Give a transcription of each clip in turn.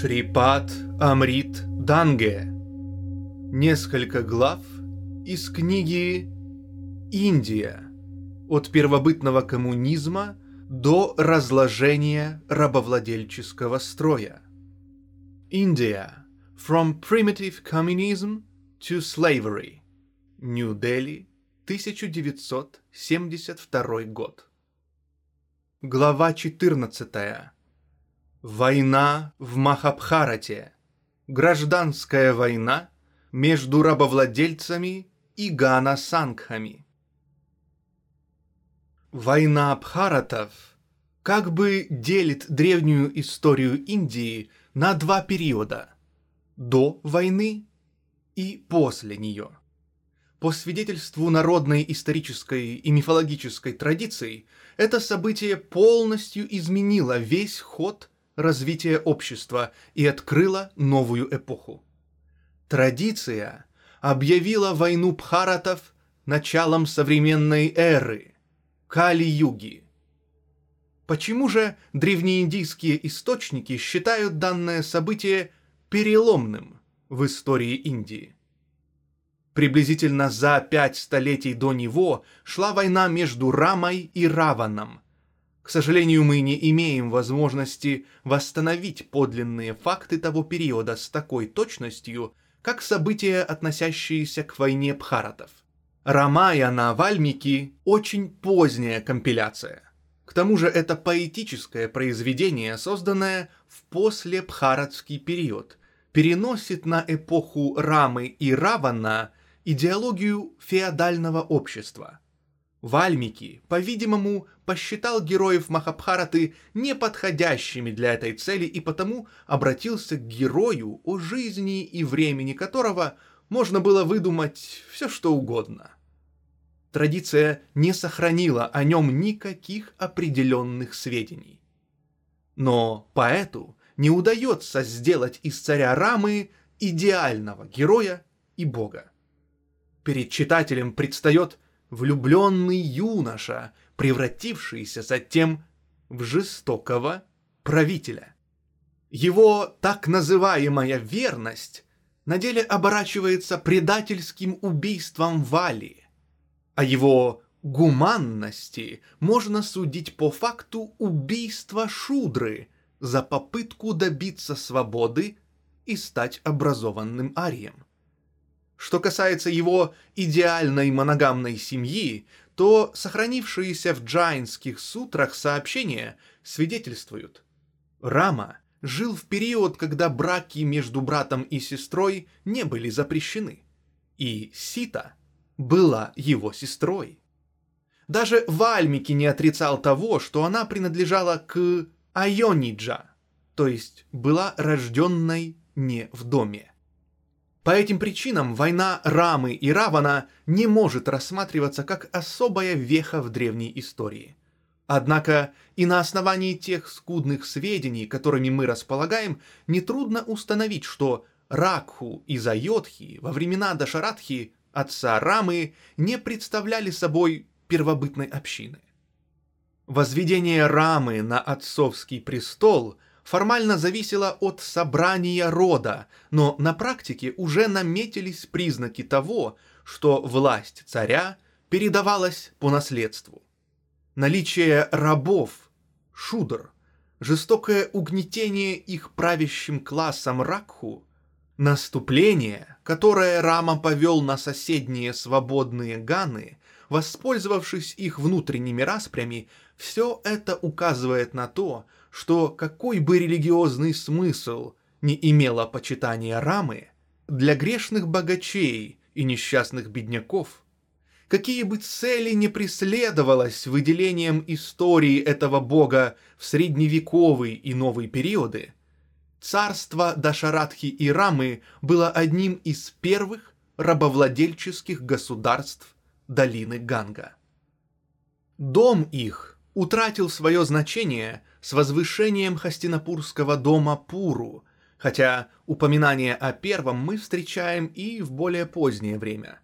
Шрипат Амрит Данге. Несколько глав из книги «Индия. От первобытного коммунизма до разложения рабовладельческого строя». Индия. From Primitive Communism to Slavery. Нью-Дели, 1972 год. Глава 14. Война в Махабхарате. Гражданская война между рабовладельцами и гана-сангхами. Война Абхаратов как бы делит древнюю историю Индии на два периода – до войны и после нее. По свидетельству народной исторической и мифологической традиции, это событие полностью изменило весь ход развития общества и открыла новую эпоху. Традиция объявила войну Бхаратов началом современной эры – Кали-юги. Почему же древнеиндийские источники считают данное событие переломным в истории Индии? Приблизительно за пять столетий до него шла война между Рамой и Раваном – к сожалению, мы не имеем возможности восстановить подлинные факты того периода с такой точностью, как события, относящиеся к войне Бхаратов. Рамая на Вальмики – очень поздняя компиляция. К тому же это поэтическое произведение, созданное в послебхаратский период, переносит на эпоху Рамы и Равана идеологию феодального общества – Вальмики, по-видимому, посчитал героев Махабхараты неподходящими для этой цели и потому обратился к герою, о жизни и времени которого можно было выдумать все что угодно. Традиция не сохранила о нем никаких определенных сведений. Но поэту не удается сделать из царя Рамы идеального героя и бога. Перед читателем предстает – влюбленный юноша, превратившийся затем в жестокого правителя. Его так называемая верность на деле оборачивается предательским убийством Вали, а его гуманности можно судить по факту убийства Шудры за попытку добиться свободы и стать образованным арием. Что касается его идеальной моногамной семьи, то сохранившиеся в джайнских сутрах сообщения свидетельствуют. Рама жил в период, когда браки между братом и сестрой не были запрещены, и Сита была его сестрой. Даже Вальмики не отрицал того, что она принадлежала к Айониджа, то есть была рожденной не в доме. По этим причинам война Рамы и Равана не может рассматриваться как особая веха в древней истории. Однако и на основании тех скудных сведений, которыми мы располагаем, нетрудно установить, что Ракху и Зайотхи во времена Дашаратхи, отца Рамы, не представляли собой первобытной общины. Возведение Рамы на отцовский престол – формально зависело от собрания рода, но на практике уже наметились признаки того, что власть царя передавалась по наследству. Наличие рабов, шудр, жестокое угнетение их правящим классом Ракху, наступление, которое Рама повел на соседние свободные ганы, воспользовавшись их внутренними распрями, все это указывает на то, что какой бы религиозный смысл не имело почитание Рамы, для грешных богачей и несчастных бедняков, какие бы цели не преследовалось выделением истории этого бога в средневековый и новый периоды, царство Дашаратхи и Рамы было одним из первых рабовладельческих государств долины Ганга. Дом их утратил свое значение с возвышением Хастинапурского дома Пуру, хотя упоминание о первом мы встречаем и в более позднее время.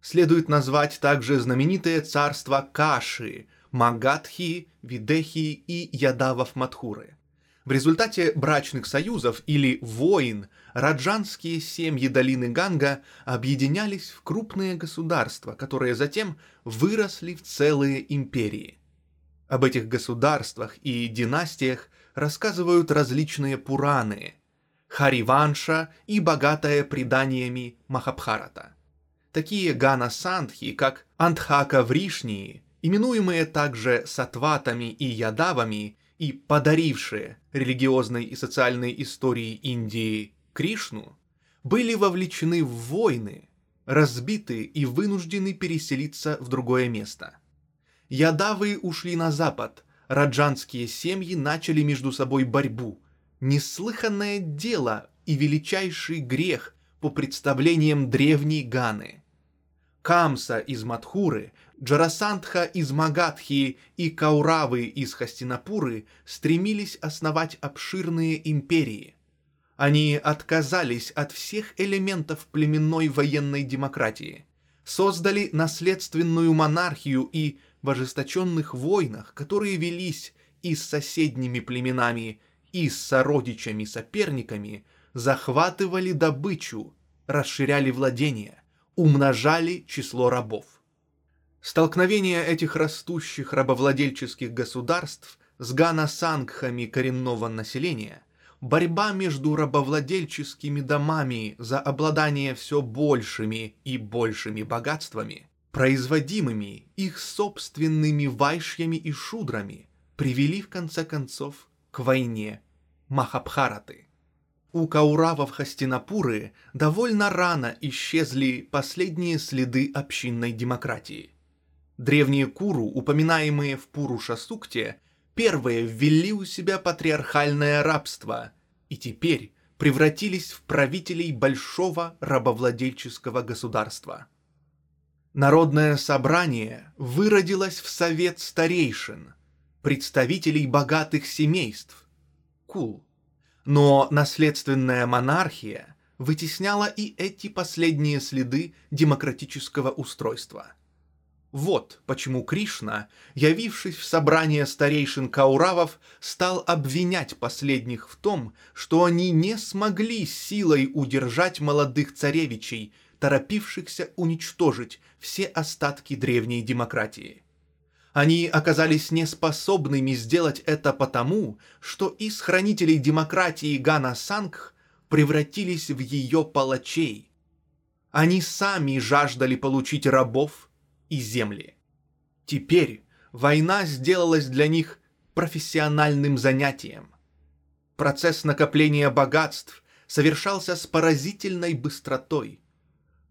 Следует назвать также знаменитое царство Каши, Магадхи, Видехи и Ядавов Мадхуры. В результате брачных союзов или войн раджанские семьи долины Ганга объединялись в крупные государства, которые затем выросли в целые империи. Об этих государствах и династиях рассказывают различные Пураны, Хариванша и богатая преданиями Махабхарата. Такие гана-сандхи, как Антхака-вришнии, именуемые также сатватами и ядавами, и подарившие религиозной и социальной истории Индии Кришну, были вовлечены в войны, разбиты и вынуждены переселиться в другое место. Ядавы ушли на запад, раджанские семьи начали между собой борьбу. Неслыханное дело и величайший грех по представлениям древней Ганы. Камса из Мадхуры Джарасандха из Магадхи и Кауравы из Хастинапуры стремились основать обширные империи. Они отказались от всех элементов племенной военной демократии, создали наследственную монархию и в ожесточенных войнах, которые велись и с соседними племенами, и с сородичами-соперниками, захватывали добычу, расширяли владения, умножали число рабов. Столкновение этих растущих рабовладельческих государств с гана-сангхами коренного населения, борьба между рабовладельческими домами за обладание все большими и большими богатствами, производимыми их собственными вайшьями и шудрами, привели в конце концов к войне Махабхараты. У кауравов Хастинапуры довольно рано исчезли последние следы общинной демократии. Древние Куру, упоминаемые в Пуруша-сукте, первые ввели у себя патриархальное рабство и теперь превратились в правителей большого рабовладельческого государства. Народное собрание выродилось в совет старейшин, представителей богатых семейств, кул. Но наследственная монархия вытесняла и эти последние следы демократического устройства – вот почему Кришна, явившись в собрание старейшин Кауравов, стал обвинять последних в том, что они не смогли силой удержать молодых царевичей, торопившихся уничтожить все остатки древней демократии. Они оказались неспособными сделать это потому, что из хранителей демократии Гана Сангх превратились в ее палачей. Они сами жаждали получить рабов, и земли. Теперь война сделалась для них профессиональным занятием. Процесс накопления богатств совершался с поразительной быстротой.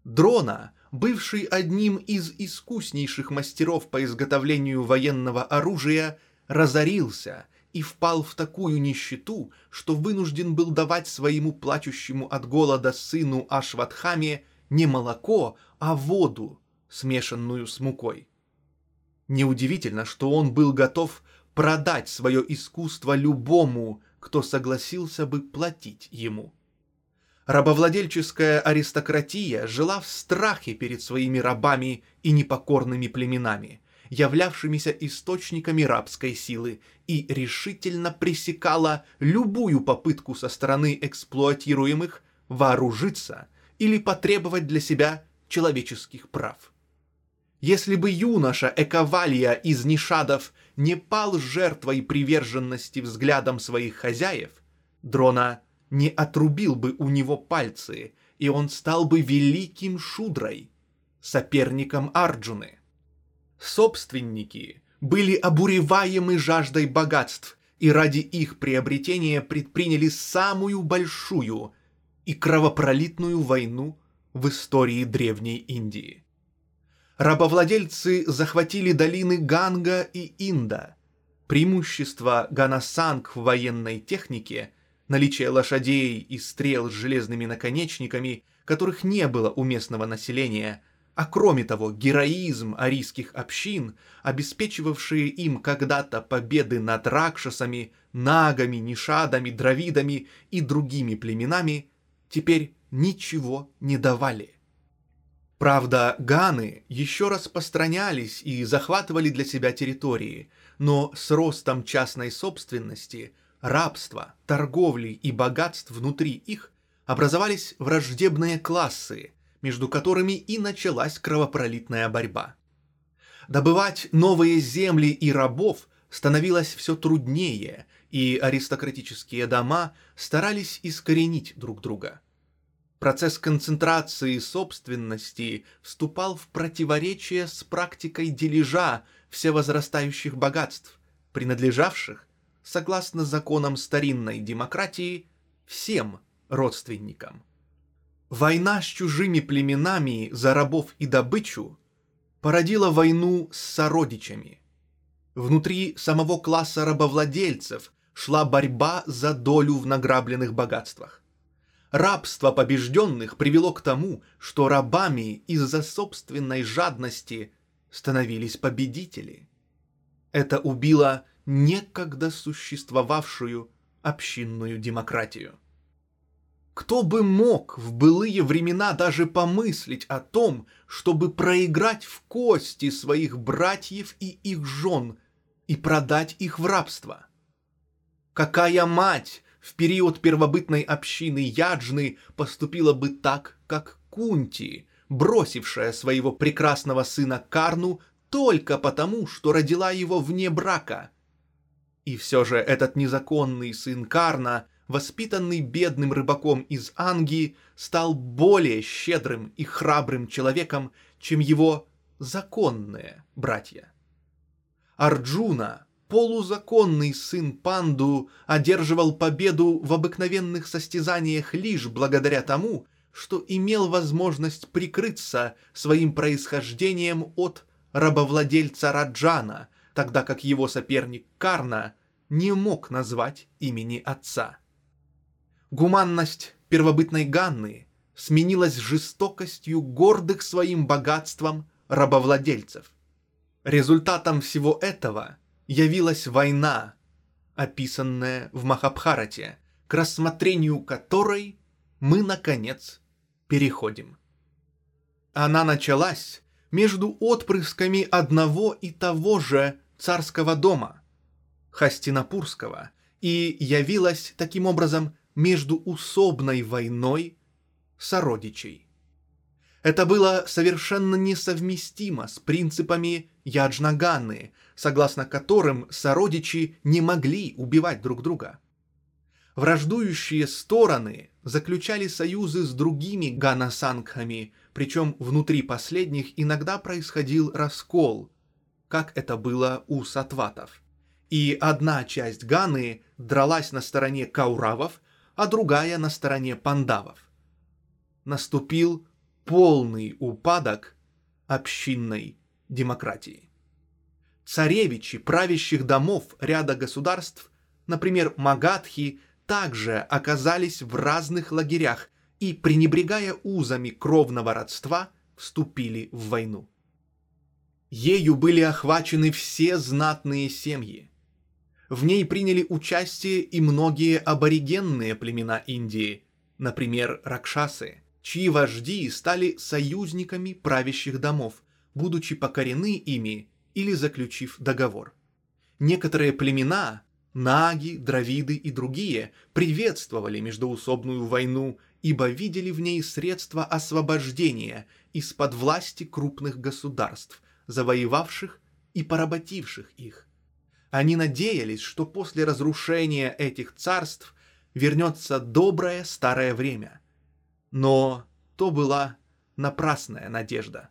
Дрона, бывший одним из искуснейших мастеров по изготовлению военного оружия, разорился и впал в такую нищету, что вынужден был давать своему плачущему от голода сыну Ашватхаме не молоко, а воду, смешанную с мукой. Неудивительно, что он был готов продать свое искусство любому, кто согласился бы платить ему. Рабовладельческая аристократия жила в страхе перед своими рабами и непокорными племенами, являвшимися источниками рабской силы, и решительно пресекала любую попытку со стороны эксплуатируемых вооружиться или потребовать для себя человеческих прав. Если бы юноша Эковалья из Нишадов не пал жертвой приверженности взглядам своих хозяев, Дрона не отрубил бы у него пальцы, и он стал бы великим шудрой, соперником Арджуны. Собственники были обуреваемы жаждой богатств, и ради их приобретения предприняли самую большую и кровопролитную войну в истории Древней Индии рабовладельцы захватили долины Ганга и Инда. Преимущество Ганасанг в военной технике, наличие лошадей и стрел с железными наконечниками, которых не было у местного населения, а кроме того героизм арийских общин, обеспечивавшие им когда-то победы над ракшасами, нагами, нишадами, дравидами и другими племенами, теперь ничего не давали. Правда, ганы еще распространялись и захватывали для себя территории, но с ростом частной собственности рабства, торговли и богатств внутри их образовались враждебные классы, между которыми и началась кровопролитная борьба. Добывать новые земли и рабов становилось все труднее, и аристократические дома старались искоренить друг друга. Процесс концентрации собственности вступал в противоречие с практикой дележа всевозрастающих богатств, принадлежавших, согласно законам старинной демократии, всем родственникам. Война с чужими племенами за рабов и добычу породила войну с сородичами. Внутри самого класса рабовладельцев шла борьба за долю в награбленных богатствах. Рабство побежденных привело к тому, что рабами из-за собственной жадности становились победители. Это убило некогда существовавшую общинную демократию. Кто бы мог в былые времена даже помыслить о том, чтобы проиграть в кости своих братьев и их жен и продать их в рабство? Какая мать в период первобытной общины Яджны поступила бы так, как Кунти, бросившая своего прекрасного сына Карну только потому, что родила его вне брака? И все же этот незаконный сын Карна – воспитанный бедным рыбаком из Ангии, стал более щедрым и храбрым человеком, чем его законные братья. Арджуна, полузаконный сын Панду, одерживал победу в обыкновенных состязаниях лишь благодаря тому, что имел возможность прикрыться своим происхождением от рабовладельца Раджана, тогда как его соперник Карна не мог назвать имени отца. Гуманность первобытной Ганны сменилась жестокостью гордых своим богатством рабовладельцев. Результатом всего этого явилась война, описанная в Махабхарате, к рассмотрению которой мы, наконец, переходим. Она началась между отпрысками одного и того же царского дома, Хастинапурского, и явилась таким образом междуусобной войной сородичей. Это было совершенно несовместимо с принципами Яджнаганы, согласно которым сородичи не могли убивать друг друга. Враждующие стороны заключали союзы с другими ганасангхами, причем внутри последних иногда происходил раскол, как это было у сатватов. И одна часть Ганы дралась на стороне кауравов, а другая на стороне пандавов. Наступил полный упадок общинной демократии. Царевичи правящих домов ряда государств, например, Магадхи, также оказались в разных лагерях и, пренебрегая узами кровного родства, вступили в войну. Ею были охвачены все знатные семьи – в ней приняли участие и многие аборигенные племена Индии, например, ракшасы, чьи вожди стали союзниками правящих домов, будучи покорены ими или заключив договор. Некоторые племена, наги, дравиды и другие, приветствовали междоусобную войну, ибо видели в ней средства освобождения из-под власти крупных государств, завоевавших и поработивших их – они надеялись, что после разрушения этих царств вернется доброе старое время. Но то была напрасная надежда.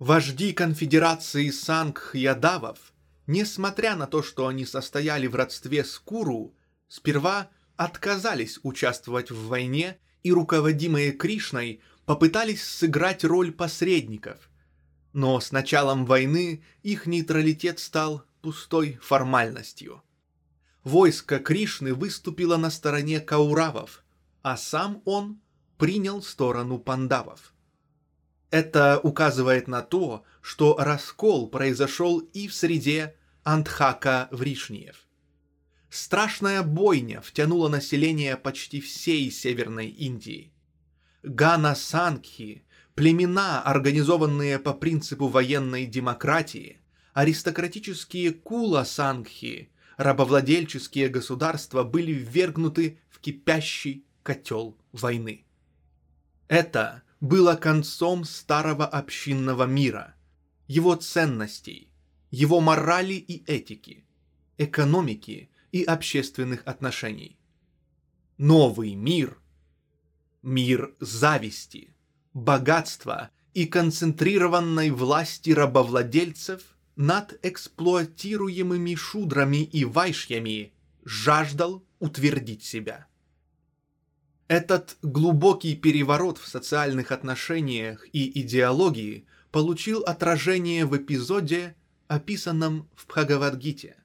Вожди конфедерации Сангх-Ядавов, несмотря на то, что они состояли в родстве с Куру, сперва отказались участвовать в войне и, руководимые Кришной, попытались сыграть роль посредников. Но с началом войны их нейтралитет стал пустой формальностью. Войско Кришны выступило на стороне Кауравов, а сам он принял сторону пандавов. Это указывает на то, что раскол произошел и в среде Антхака Вришниев. Страшная бойня втянула население почти всей Северной Индии. Гана Сангхи, племена, организованные по принципу военной демократии, аристократические кула-сангхи, рабовладельческие государства были ввергнуты в кипящий котел войны. Это было концом старого общинного мира, его ценностей, его морали и этики, экономики и общественных отношений. Новый мир, мир зависти, богатства и концентрированной власти рабовладельцев над эксплуатируемыми шудрами и вайшьями жаждал утвердить себя. Этот глубокий переворот в социальных отношениях и идеологии получил отражение в эпизоде, описанном в Бхагавадгите.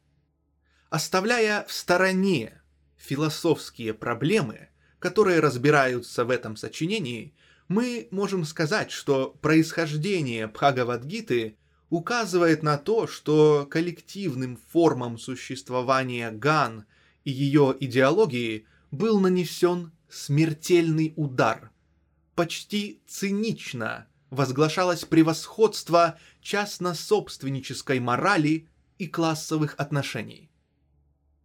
Оставляя в стороне философские проблемы, которые разбираются в этом сочинении, мы можем сказать, что происхождение Бхагавадгиты указывает на то, что коллективным формам существования Ган и ее идеологии был нанесен смертельный удар. Почти цинично возглашалось превосходство частно-собственнической морали и классовых отношений.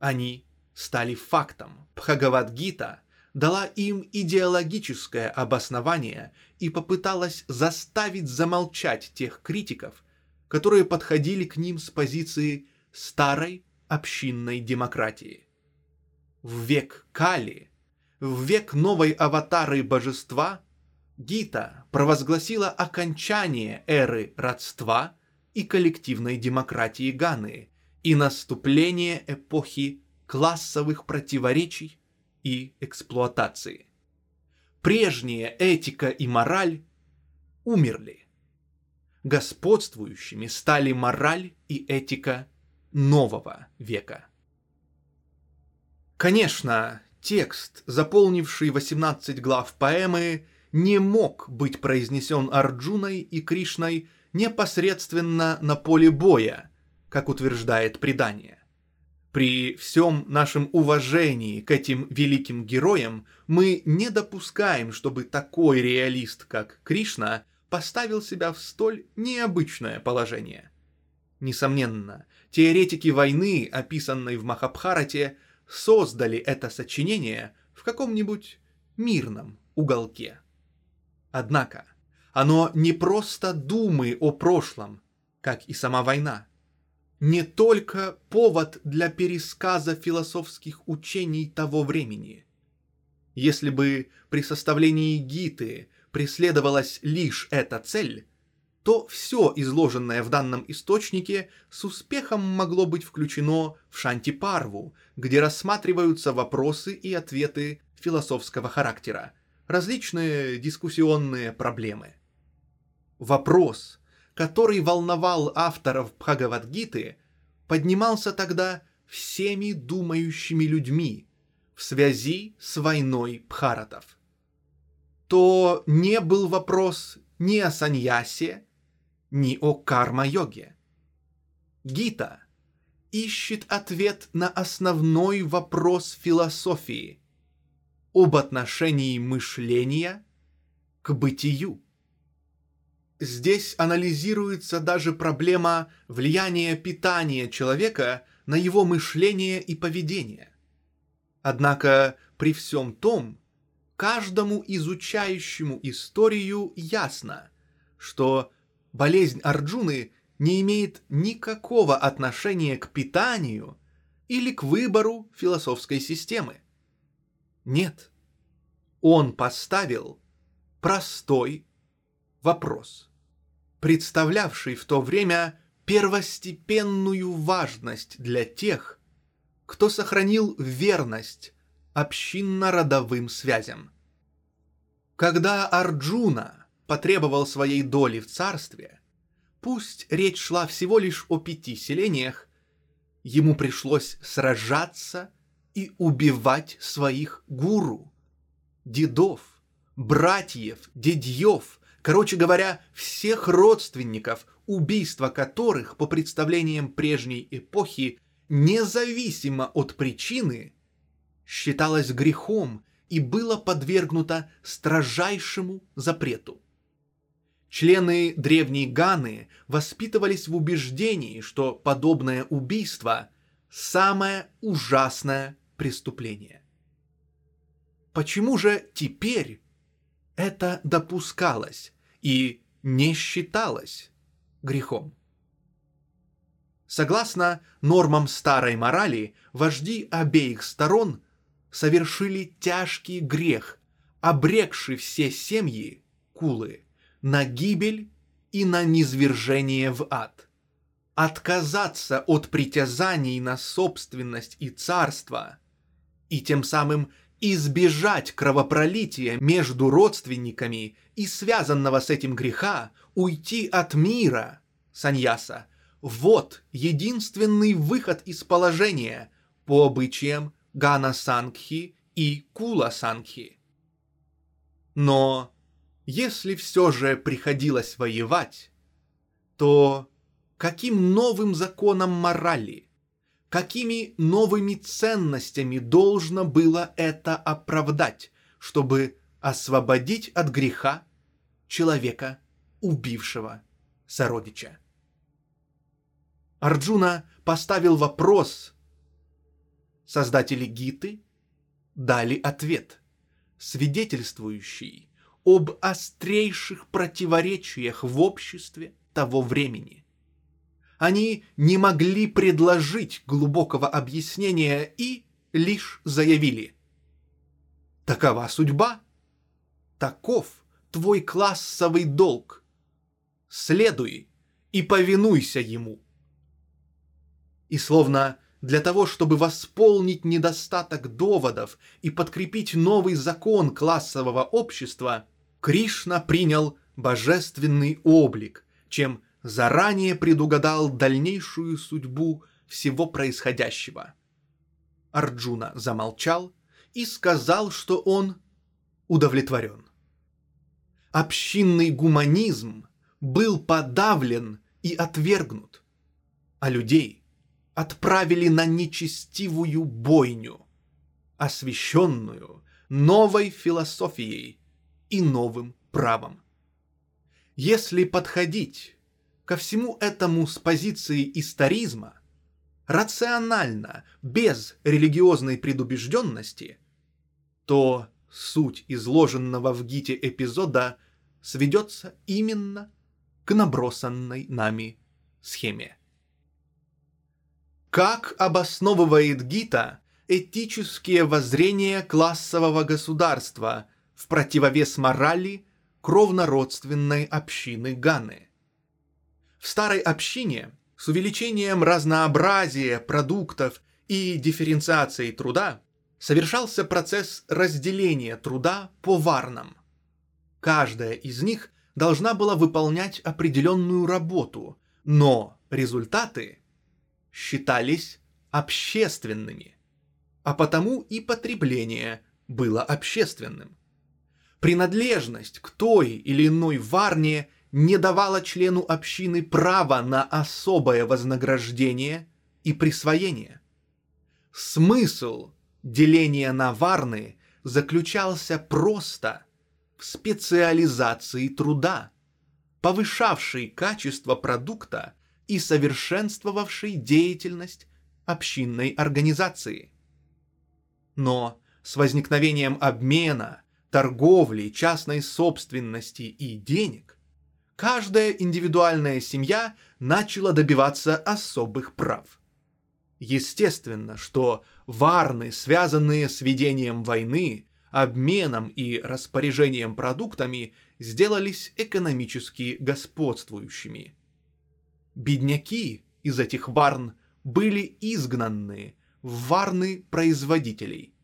Они стали фактом. Бхагавадгита дала им идеологическое обоснование и попыталась заставить замолчать тех критиков, которые подходили к ним с позиции старой общинной демократии. В век Кали – в век новой аватары божества Гита провозгласила окончание эры родства и коллективной демократии Ганы и наступление эпохи классовых противоречий и эксплуатации. Прежняя этика и мораль умерли. Господствующими стали мораль и этика нового века. Конечно, Текст, заполнивший 18 глав поэмы, не мог быть произнесен Арджуной и Кришной непосредственно на поле боя, как утверждает предание. При всем нашем уважении к этим великим героям мы не допускаем, чтобы такой реалист, как Кришна, поставил себя в столь необычное положение. Несомненно, теоретики войны, описанной в Махабхарате, создали это сочинение в каком-нибудь мирном уголке. Однако, оно не просто думы о прошлом, как и сама война. Не только повод для пересказа философских учений того времени. Если бы при составлении Гиты преследовалась лишь эта цель, то все изложенное в данном источнике с успехом могло быть включено в Шанти-Парву, где рассматриваются вопросы и ответы философского характера, различные дискуссионные проблемы. Вопрос, который волновал авторов Бхагавадгиты, поднимался тогда всеми думающими людьми в связи с войной Бхаратов. То не был вопрос ни о саньясе, ни о карма-йоге. Гита ищет ответ на основной вопрос философии об отношении мышления к бытию. Здесь анализируется даже проблема влияния питания человека на его мышление и поведение. Однако при всем том, каждому изучающему историю ясно, что болезнь Арджуны не имеет никакого отношения к питанию или к выбору философской системы. Нет. Он поставил простой вопрос, представлявший в то время первостепенную важность для тех, кто сохранил верность общинно-родовым связям. Когда Арджуна потребовал своей доли в царстве, пусть речь шла всего лишь о пяти селениях, ему пришлось сражаться и убивать своих гуру, дедов, братьев, дедьев, короче говоря, всех родственников, убийство которых, по представлениям прежней эпохи, независимо от причины, считалось грехом и было подвергнуто строжайшему запрету. Члены древней Ганы воспитывались в убеждении, что подобное убийство самое ужасное преступление. Почему же теперь это допускалось и не считалось грехом? Согласно нормам старой морали, вожди обеих сторон совершили тяжкий грех, обрекший все семьи, кулы, на гибель и на низвержение в ад. Отказаться от притязаний на собственность и царство и тем самым избежать кровопролития между родственниками и связанного с этим греха, уйти от мира, саньяса, вот единственный выход из положения по обычаям Гана Сангхи и Кула Сангхи. Но если все же приходилось воевать, то каким новым законом морали, какими новыми ценностями должно было это оправдать, чтобы освободить от греха человека, убившего сородича? Арджуна поставил вопрос. Создатели Гиты дали ответ, свидетельствующий об острейших противоречиях в обществе того времени. Они не могли предложить глубокого объяснения и лишь заявили. Такова судьба. Таков твой классовый долг. Следуй и повинуйся ему. И словно для того, чтобы восполнить недостаток доводов и подкрепить новый закон классового общества, Кришна принял божественный облик, чем заранее предугадал дальнейшую судьбу всего происходящего. Арджуна замолчал и сказал, что он удовлетворен. Общинный гуманизм был подавлен и отвергнут, а людей отправили на нечестивую бойню, освященную новой философией и новым правом. Если подходить ко всему этому с позиции историзма, рационально, без религиозной предубежденности, то суть изложенного в Гите эпизода сведется именно к набросанной нами схеме. Как обосновывает Гита этические воззрения классового государства в противовес морали кровнородственной общины Ганы? В старой общине с увеличением разнообразия продуктов и дифференциацией труда совершался процесс разделения труда по варнам. Каждая из них должна была выполнять определенную работу, но результаты считались общественными, а потому и потребление было общественным. Принадлежность к той или иной варне не давала члену общины права на особое вознаграждение и присвоение. Смысл деления на варны заключался просто в специализации труда, повышавшей качество продукта и совершенствовавший деятельность общинной организации. Но с возникновением обмена, торговли, частной собственности и денег, каждая индивидуальная семья начала добиваться особых прав. Естественно, что варны, связанные с ведением войны, обменом и распоряжением продуктами, сделались экономически господствующими – Бедняки из этих варн были изгнаны в варны производителей,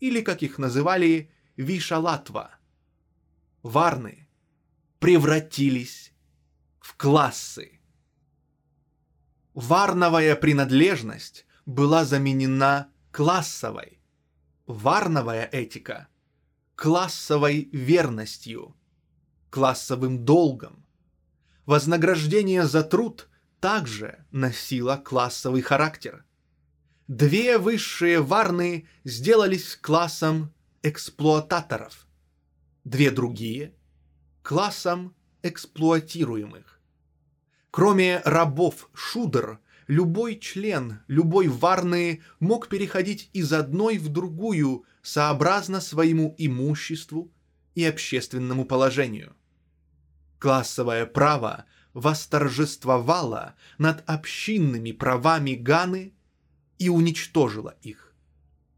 или, как их называли, вишалатва. Варны превратились в классы. Варновая принадлежность была заменена классовой. Варновая этика – классовой верностью, классовым долгом. Вознаграждение за труд также носила классовый характер. Две высшие варны сделались классом эксплуататоров, две другие – классом эксплуатируемых. Кроме рабов шудр, любой член любой варны мог переходить из одной в другую сообразно своему имуществу и общественному положению. Классовое право восторжествовало над общинными правами Ганы и уничтожило их.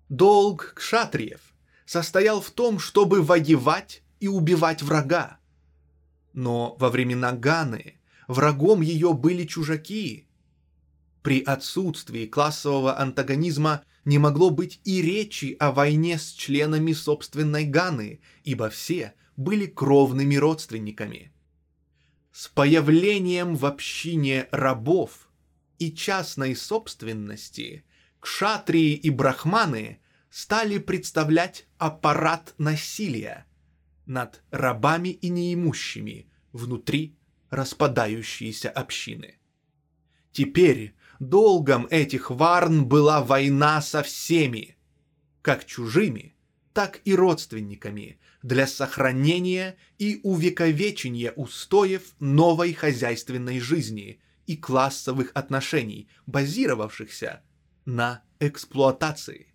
Долг кшатриев состоял в том, чтобы воевать и убивать врага. Но во времена Ганы врагом ее были чужаки. При отсутствии классового антагонизма не могло быть и речи о войне с членами собственной Ганы, ибо все были кровными родственниками. С появлением в общине рабов и частной собственности кшатрии и брахманы стали представлять аппарат насилия над рабами и неимущими внутри распадающейся общины. Теперь долгом этих варн была война со всеми, как чужими, так и родственниками, для сохранения и увековечения устоев новой хозяйственной жизни и классовых отношений, базировавшихся на эксплуатации.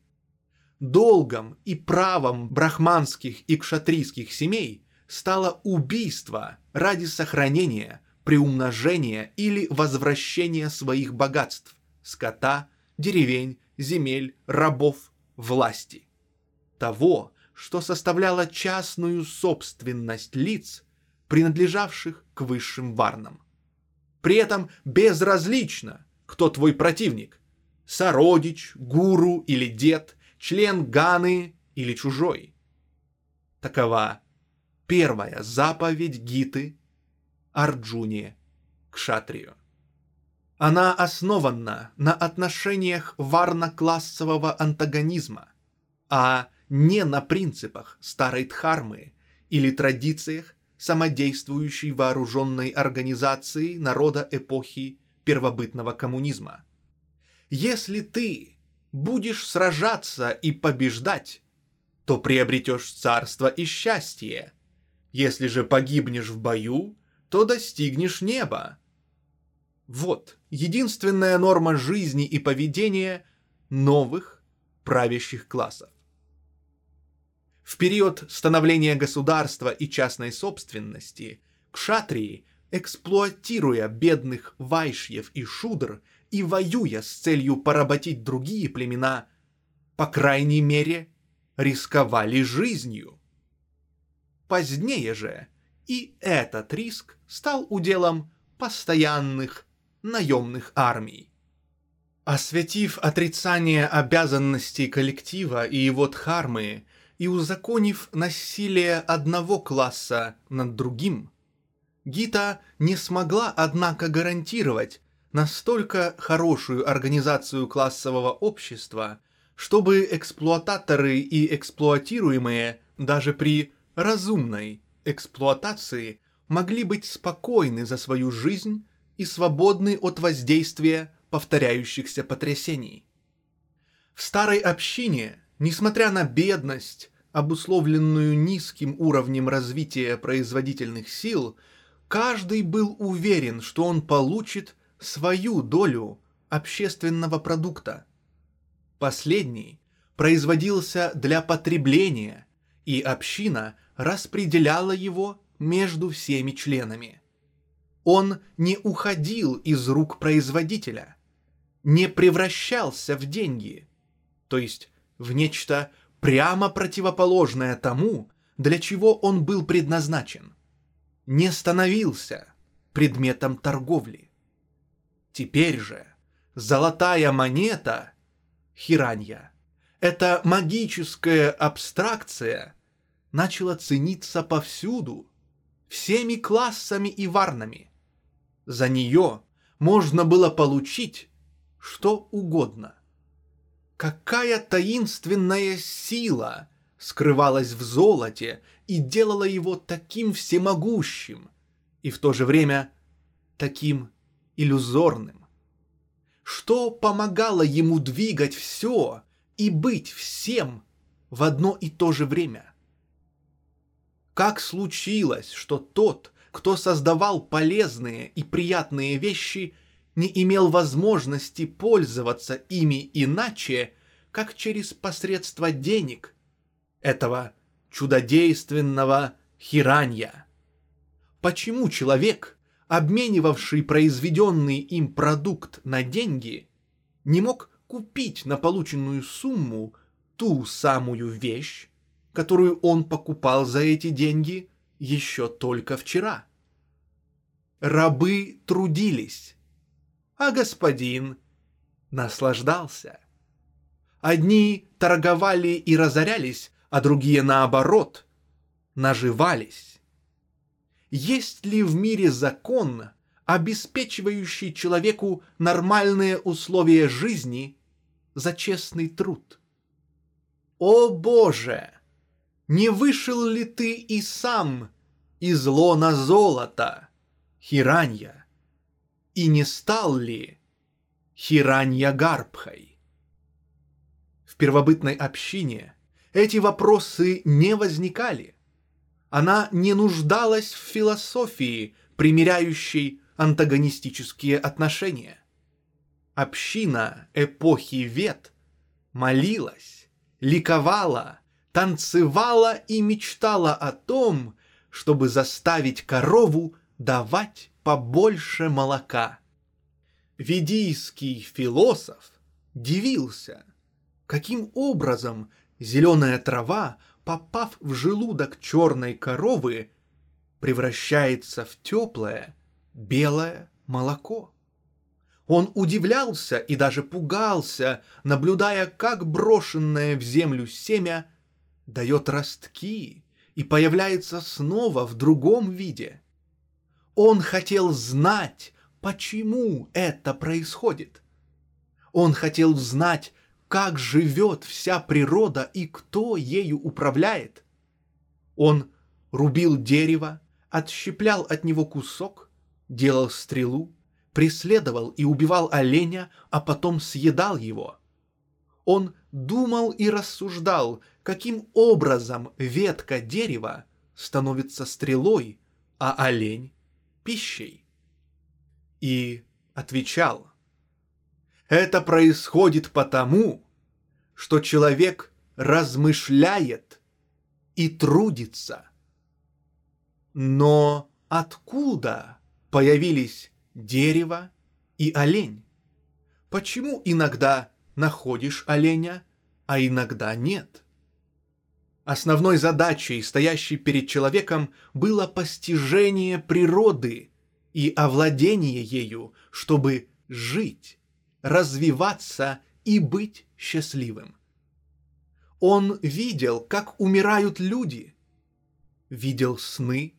Долгом и правом брахманских и кшатрийских семей стало убийство ради сохранения, приумножения или возвращения своих богатств – скота, деревень, земель, рабов, власти. Того, что составляло частную собственность лиц, принадлежавших к высшим варнам. При этом безразлично, кто твой противник – сородич, гуру или дед, член Ганы или чужой. Такова первая заповедь Гиты Арджуне к Шатрию. Она основана на отношениях варно-классового антагонизма, а не на принципах старой Дхармы или традициях самодействующей вооруженной организации народа эпохи первобытного коммунизма. Если ты будешь сражаться и побеждать, то приобретешь царство и счастье – если же погибнешь в бою, то достигнешь неба. Вот единственная норма жизни и поведения новых правящих классов. В период становления государства и частной собственности кшатрии, эксплуатируя бедных вайшьев и шудр и воюя с целью поработить другие племена, по крайней мере, рисковали жизнью. Позднее же и этот риск стал уделом постоянных наемных армий. Осветив отрицание обязанностей коллектива и его дхармы и узаконив насилие одного класса над другим, Гита не смогла, однако, гарантировать настолько хорошую организацию классового общества, чтобы эксплуататоры и эксплуатируемые даже при разумной эксплуатации могли быть спокойны за свою жизнь и свободны от воздействия повторяющихся потрясений. В старой общине, несмотря на бедность, обусловленную низким уровнем развития производительных сил, каждый был уверен, что он получит свою долю общественного продукта. Последний производился для потребления, и община распределяла его между всеми членами. Он не уходил из рук производителя, не превращался в деньги, то есть в нечто прямо противоположное тому, для чего он был предназначен, не становился предметом торговли. Теперь же золотая монета, хиранья, это магическая абстракция – начала цениться повсюду, всеми классами и варнами. За нее можно было получить что угодно. Какая таинственная сила скрывалась в золоте и делала его таким всемогущим и в то же время таким иллюзорным. Что помогало ему двигать все и быть всем в одно и то же время? Как случилось, что тот, кто создавал полезные и приятные вещи, не имел возможности пользоваться ими иначе, как через посредство денег, этого чудодейственного хиранья. Почему человек, обменивавший произведенный им продукт на деньги, не мог купить на полученную сумму ту самую вещь, которую он покупал за эти деньги еще только вчера? Рабы трудились, а господин наслаждался. Одни торговали и разорялись, а другие, наоборот, наживались. Есть ли в мире закон, обеспечивающий человеку нормальные условия жизни за честный труд? О Боже! Не вышел ли ты и сам из лона золота, Хиранья? И не стал ли Хиранья Гарбхой? В первобытной общине эти вопросы не возникали. Она не нуждалась в философии, примиряющей антагонистические отношения. Община эпохи Вет молилась, ликовала, танцевала и мечтала о том, чтобы заставить корову давать побольше молока. Ведийский философ дивился, каким образом зеленая трава, попав в желудок черной коровы, превращается в теплое белое молоко. Он удивлялся и даже пугался, наблюдая, как брошенное в землю семя дает ростки и появляется снова в другом виде. Он хотел знать, почему это происходит. Он хотел знать, как живет вся природа и кто ею управляет. Он рубил дерево, отщеплял от него кусок, делал стрелу, преследовал и убивал оленя, а потом съедал его. Он думал и рассуждал, каким образом ветка дерева становится стрелой, а олень — пищей. И отвечал, это происходит потому, что человек размышляет и трудится. Но откуда появились дерево и олень? Почему иногда находишь оленя, а иногда нет? Основной задачей, стоящей перед человеком, было постижение природы и овладение ею, чтобы жить развиваться и быть счастливым. Он видел, как умирают люди, видел сны.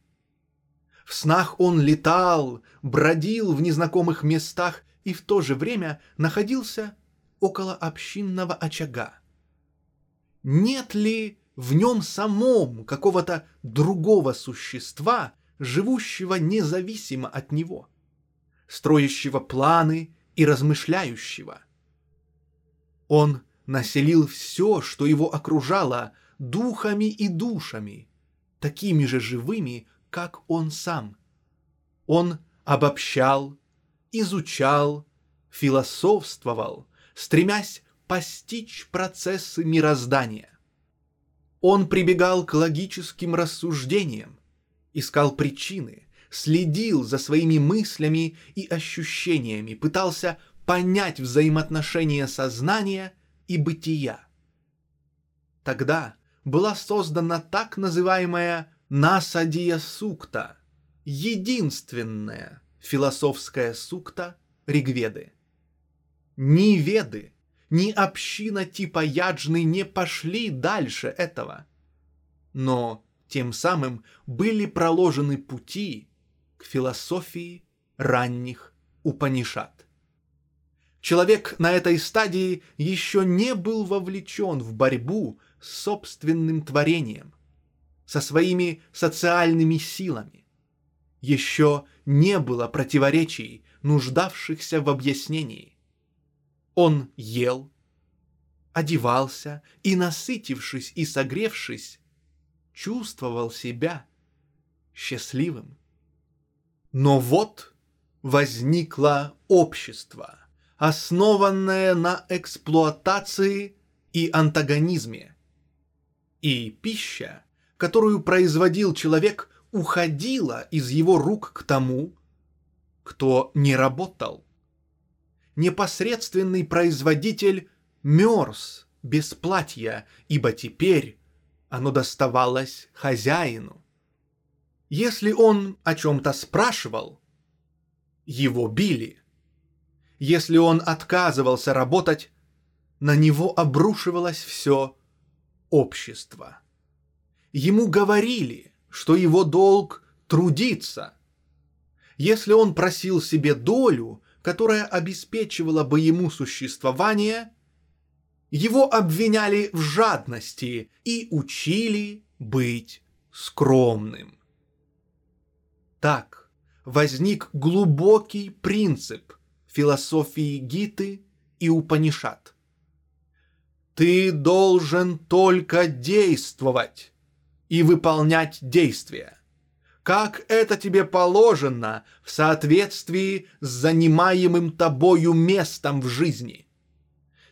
В снах он летал, бродил в незнакомых местах и в то же время находился около общинного очага. Нет ли в нем самом какого-то другого существа, живущего независимо от него, строящего планы и размышляющего. Он населил все, что его окружало, духами и душами, такими же живыми, как он сам. Он обобщал, изучал, философствовал, стремясь постичь процессы мироздания. Он прибегал к логическим рассуждениям, искал причины, следил за своими мыслями и ощущениями, пытался понять взаимоотношения сознания и бытия. Тогда была создана так называемая Насадия Сукта, единственная философская сукта Ригведы. Ни веды, ни община типа Яджны не пошли дальше этого. Но тем самым были проложены пути, к философии ранних Упанишат. Человек на этой стадии еще не был вовлечен в борьбу с собственным творением, со своими социальными силами. Еще не было противоречий, нуждавшихся в объяснении. Он ел, одевался и, насытившись и согревшись, чувствовал себя счастливым. Но вот возникло общество, основанное на эксплуатации и антагонизме. И пища, которую производил человек, уходила из его рук к тому, кто не работал. Непосредственный производитель мерз без платья, ибо теперь оно доставалось хозяину. Если он о чем-то спрашивал, его били. Если он отказывался работать, на него обрушивалось все общество. Ему говорили, что его долг трудиться. Если он просил себе долю, которая обеспечивала бы ему существование, его обвиняли в жадности и учили быть скромным. Так возник глубокий принцип философии Гиты и Упанишат. Ты должен только действовать и выполнять действия, как это тебе положено в соответствии с занимаемым тобою местом в жизни.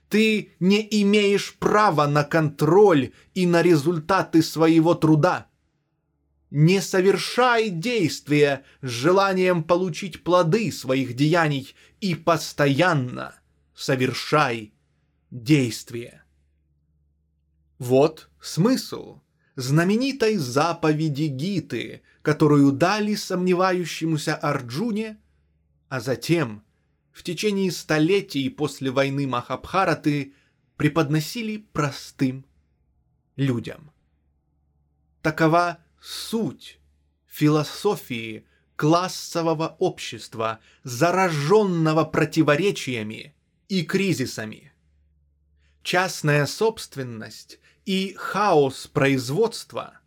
Ты не имеешь права на контроль и на результаты своего труда. Не совершай действия с желанием получить плоды своих деяний и постоянно совершай действия. Вот смысл знаменитой заповеди Гиты, которую дали сомневающемуся Арджуне, а затем в течение столетий после войны Махабхараты преподносили простым людям. Такова суть философии классового общества, зараженного противоречиями и кризисами. Частная собственность и хаос производства,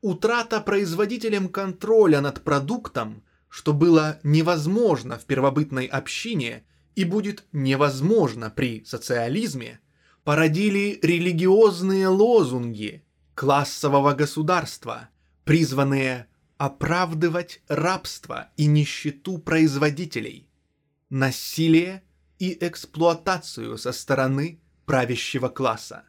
утрата производителем контроля над продуктом, что было невозможно в первобытной общине и будет невозможно при социализме, породили религиозные лозунги классового государства – призванные оправдывать рабство и нищету производителей, насилие и эксплуатацию со стороны правящего класса.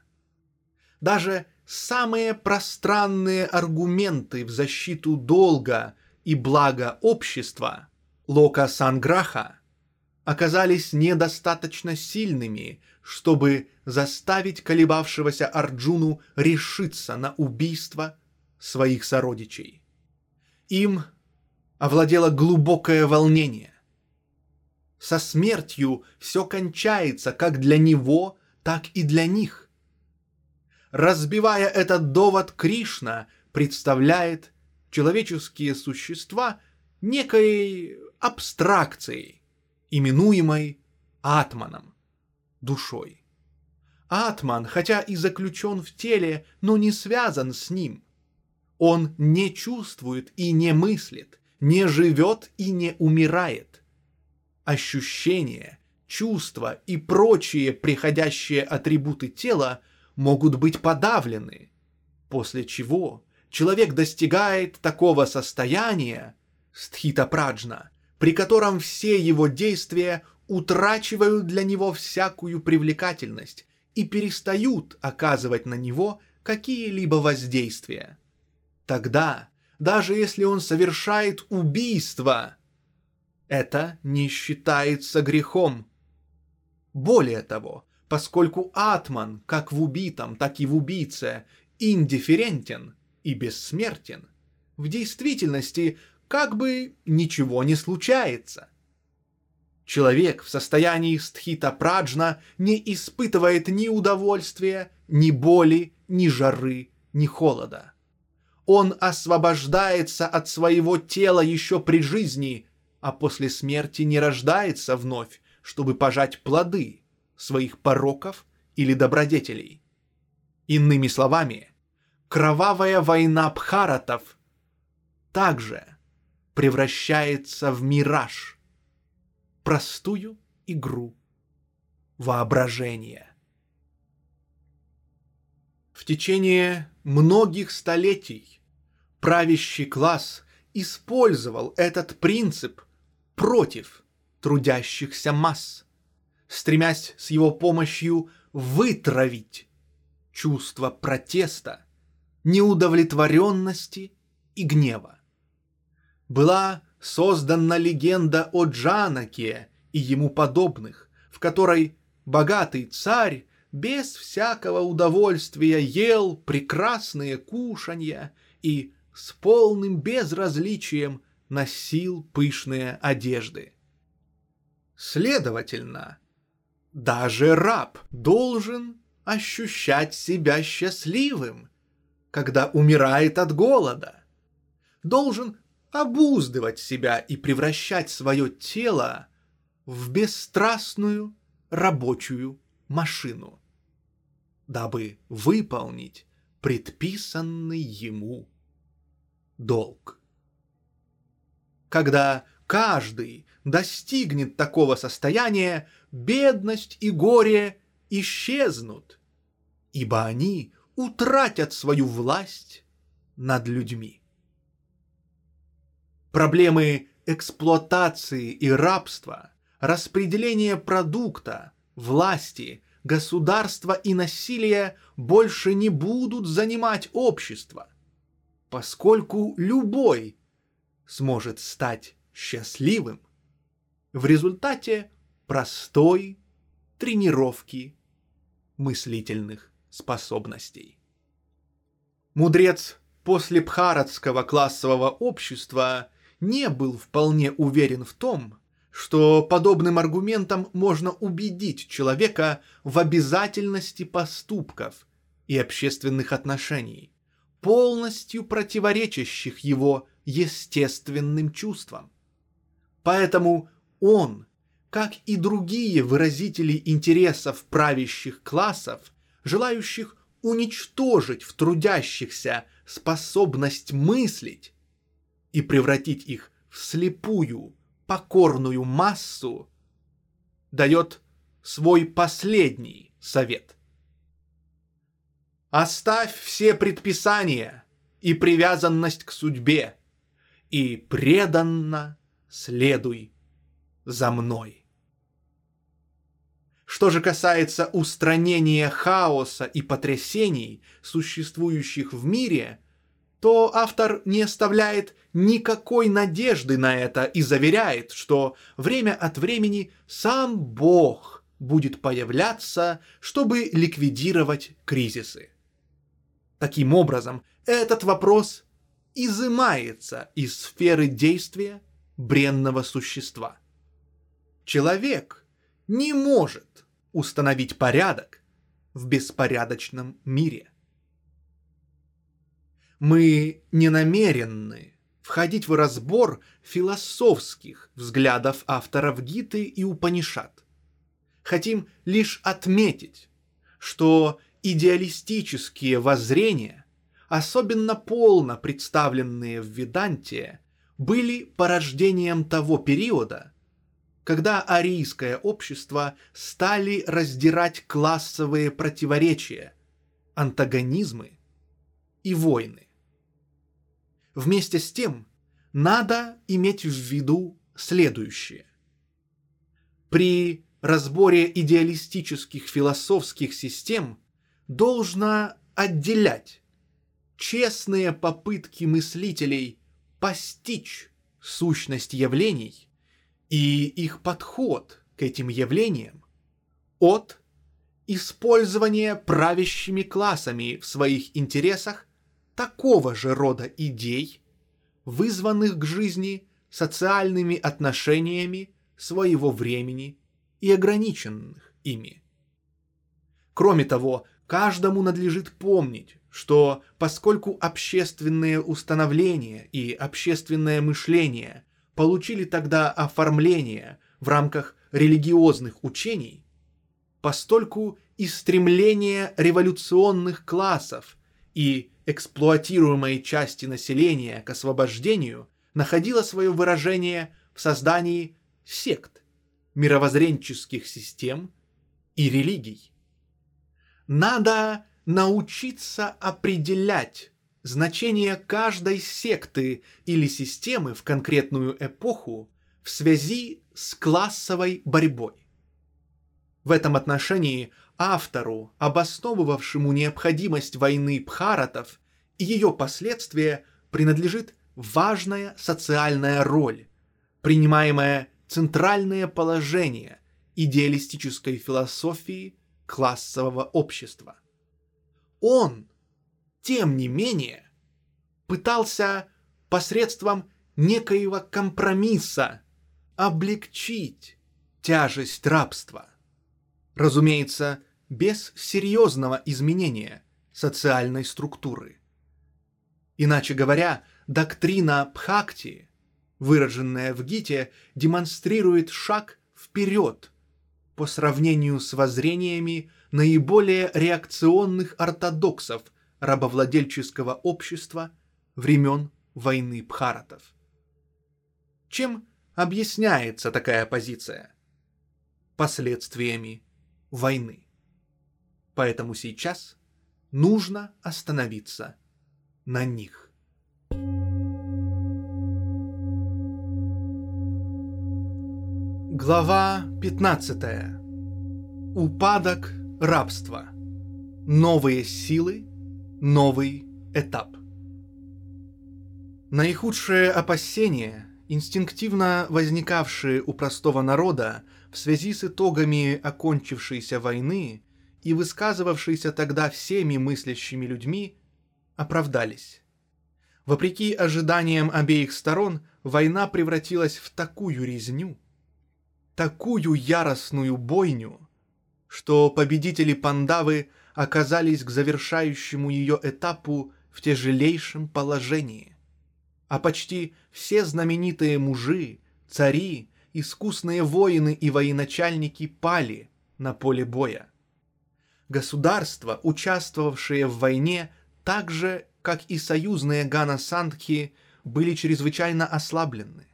Даже самые пространные аргументы в защиту долга и блага общества Лока Санграха оказались недостаточно сильными, чтобы заставить колебавшегося Арджуну решиться на убийство своих сородичей. Им овладело глубокое волнение. Со смертью все кончается как для него, так и для них. Разбивая этот довод, Кришна представляет человеческие существа некой абстракцией, именуемой атманом, душой. Атман, хотя и заключен в теле, но не связан с ним. Он не чувствует и не мыслит, не живет и не умирает. Ощущения, чувства и прочие приходящие атрибуты тела могут быть подавлены, после чего человек достигает такого состояния, стхита праджна, при котором все его действия утрачивают для него всякую привлекательность и перестают оказывать на него какие-либо воздействия. Тогда, даже если он совершает убийство, это не считается грехом. Более того, поскольку атман, как в убитом, так и в убийце, индифферентен и бессмертен, в действительности как бы ничего не случается. Человек в состоянии стхита праджна не испытывает ни удовольствия, ни боли, ни жары, ни холода он освобождается от своего тела еще при жизни, а после смерти не рождается вновь, чтобы пожать плоды своих пороков или добродетелей. Иными словами, кровавая война Бхаратов также превращается в мираж, простую игру воображения. В течение многих столетий правящий класс использовал этот принцип против трудящихся масс, стремясь с его помощью вытравить чувство протеста, неудовлетворенности и гнева. Была создана легенда о Джанаке и ему подобных, в которой богатый царь без всякого удовольствия ел прекрасные кушанья и с полным безразличием носил пышные одежды. Следовательно, даже раб должен ощущать себя счастливым, когда умирает от голода. Должен обуздывать себя и превращать свое тело в бесстрастную рабочую машину, дабы выполнить предписанный ему долг. Когда каждый достигнет такого состояния, бедность и горе исчезнут, ибо они утратят свою власть над людьми. Проблемы эксплуатации и рабства, распределения продукта, власти, государства и насилия больше не будут занимать общество, поскольку любой сможет стать счастливым в результате простой тренировки мыслительных способностей. Мудрец после бхаратского классового общества не был вполне уверен в том, что подобным аргументом можно убедить человека в обязательности поступков и общественных отношений, полностью противоречащих его естественным чувствам. Поэтому он, как и другие выразители интересов правящих классов, желающих уничтожить в трудящихся способность мыслить и превратить их в слепую, покорную массу, дает свой последний совет. Оставь все предписания и привязанность к судьбе, и преданно следуй за мной. Что же касается устранения хаоса и потрясений, существующих в мире, то автор не оставляет никакой надежды на это и заверяет, что время от времени сам Бог будет появляться, чтобы ликвидировать кризисы. Таким образом, этот вопрос изымается из сферы действия бренного существа. Человек не может установить порядок в беспорядочном мире. Мы не намеренны входить в разбор философских взглядов авторов Гиты и Упанишат. Хотим лишь отметить, что идеалистические воззрения, особенно полно представленные в Веданте, были порождением того периода, когда арийское общество стали раздирать классовые противоречия, антагонизмы и войны. Вместе с тем, надо иметь в виду следующее. При разборе идеалистических философских систем должно отделять честные попытки мыслителей постичь сущность явлений и их подход к этим явлениям от использования правящими классами в своих интересах такого же рода идей, вызванных к жизни социальными отношениями своего времени и ограниченных ими. Кроме того, каждому надлежит помнить, что поскольку общественные установления и общественное мышление получили тогда оформление в рамках религиозных учений, постольку и стремление революционных классов и эксплуатируемой части населения к освобождению находило свое выражение в создании сект, мировоззренческих систем и религий. Надо научиться определять значение каждой секты или системы в конкретную эпоху в связи с классовой борьбой. В этом отношении автору, обосновывавшему необходимость войны Бхаратов и ее последствия, принадлежит важная социальная роль, принимаемая центральное положение идеалистической философии классового общества. Он, тем не менее, пытался посредством некоего компромисса облегчить тяжесть рабства. Разумеется, без серьезного изменения социальной структуры. Иначе говоря, доктрина Пхакти, выраженная в Гите, демонстрирует шаг вперед по сравнению с воззрениями наиболее реакционных ортодоксов рабовладельческого общества времен войны Бхаратов. Чем объясняется такая позиция? Последствиями войны. Поэтому сейчас нужно остановиться на них. Глава 15. Упадок рабства. Новые силы, новый этап. Наихудшие опасения, инстинктивно возникавшие у простого народа в связи с итогами окончившейся войны и высказывавшиеся тогда всеми мыслящими людьми, оправдались. Вопреки ожиданиям обеих сторон, война превратилась в такую резню, такую яростную бойню, что победители Пандавы оказались к завершающему ее этапу в тяжелейшем положении. А почти все знаменитые мужи, цари, искусные воины и военачальники пали на поле боя. Государства, участвовавшие в войне, так же, как и союзные Гана Сандхи, были чрезвычайно ослаблены.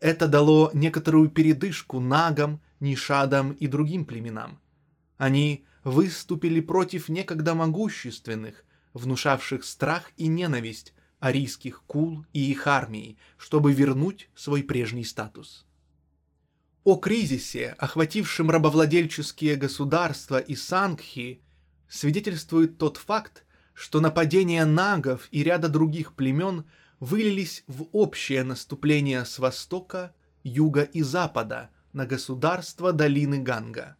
Это дало некоторую передышку нагам, нишадам и другим племенам. Они выступили против некогда могущественных, внушавших страх и ненависть арийских кул и их армий, чтобы вернуть свой прежний статус. О кризисе, охватившем рабовладельческие государства и сангхи, свидетельствует тот факт, что нападения нагов и ряда других племен вылились в общее наступление с востока, юга и запада на государство долины Ганга.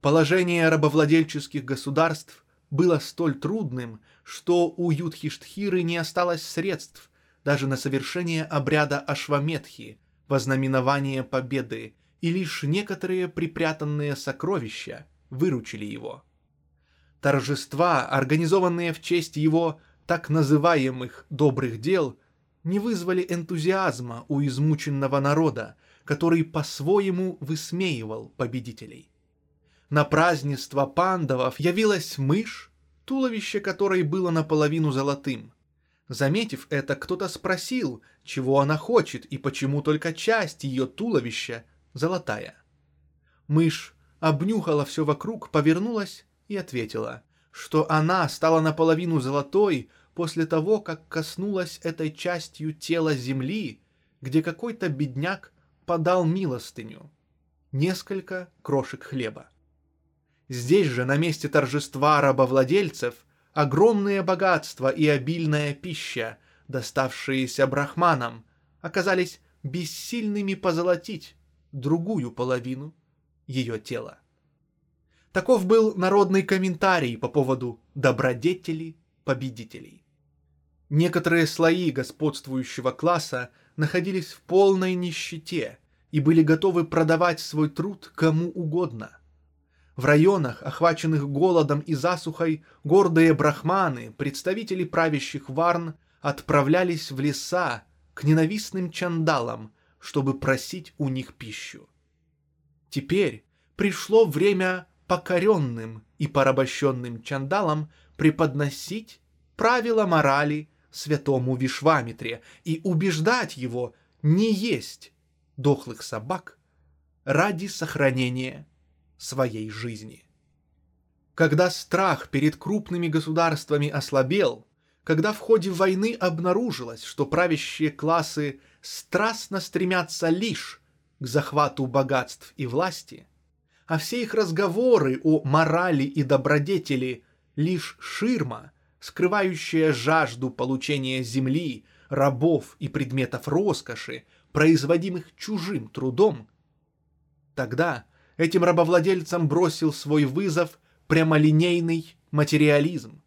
Положение рабовладельческих государств было столь трудным, что у Юдхиштхиры не осталось средств даже на совершение обряда Ашваметхи, вознаменование победы, и лишь некоторые припрятанные сокровища выручили его. Торжества, организованные в честь его так называемых «добрых дел», не вызвали энтузиазма у измученного народа, который по-своему высмеивал победителей. На празднество пандавов явилась мышь, туловище которой было наполовину золотым. Заметив это, кто-то спросил, чего она хочет и почему только часть ее туловища золотая. Мышь обнюхала все вокруг, повернулась и ответила — что она стала наполовину золотой после того, как коснулась этой частью тела земли, где какой-то бедняк подал милостыню. Несколько крошек хлеба. Здесь же, на месте торжества рабовладельцев, огромные богатства и обильная пища, доставшиеся брахманам, оказались бессильными позолотить другую половину ее тела. Таков был народный комментарий по поводу добродетели победителей. Некоторые слои господствующего класса находились в полной нищете и были готовы продавать свой труд кому угодно. В районах, охваченных голодом и засухой, гордые брахманы, представители правящих варн, отправлялись в леса к ненавистным чандалам, чтобы просить у них пищу. Теперь пришло время покоренным и порабощенным чандалам преподносить правила морали святому Вишвамитре и убеждать его не есть дохлых собак ради сохранения своей жизни. Когда страх перед крупными государствами ослабел, когда в ходе войны обнаружилось, что правящие классы страстно стремятся лишь к захвату богатств и власти, а все их разговоры о морали и добродетели лишь ширма, скрывающая жажду получения земли, рабов и предметов роскоши, производимых чужим трудом, тогда этим рабовладельцам бросил свой вызов прямолинейный материализм.